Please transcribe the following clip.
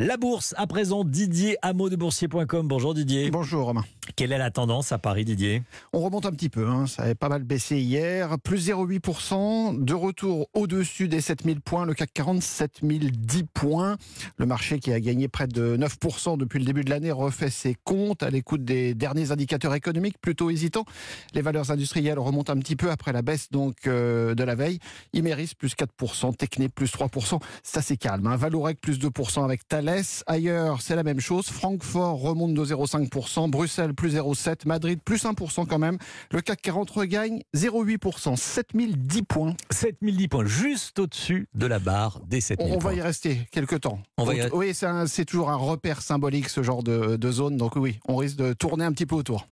La bourse, à présent, Didier Hameau de boursier.com. Bonjour Didier. Bonjour Romain. Quelle est la tendance à Paris, Didier? On remonte un petit peu, hein. ça avait pas mal baissé hier, plus 0,8%, de retour au-dessus des 7000 points, le CAC 40 7010 points. Le marché qui a gagné près de 9% depuis le début de l'année refait ses comptes à l'écoute des derniers indicateurs économiques plutôt hésitants. Les valeurs industrielles remontent un petit peu après la baisse donc euh, de la veille. Imeris plus 4%, Techné plus 3%, ça c'est calme. Hein. Valorec plus 2% avec Thales. Ailleurs, c'est la même chose. Francfort remonte de 0,5%, Bruxelles plus 0,7%, Madrid plus 1% quand même. Le CAC 40 regagne 0,8%, 7010 points. 7010 points, juste au-dessus de la barre des 7000 On points. va y rester quelques temps. On va y Oui, c'est toujours un repère symbolique ce genre de, de zone. Donc oui, on risque de tourner un petit peu autour.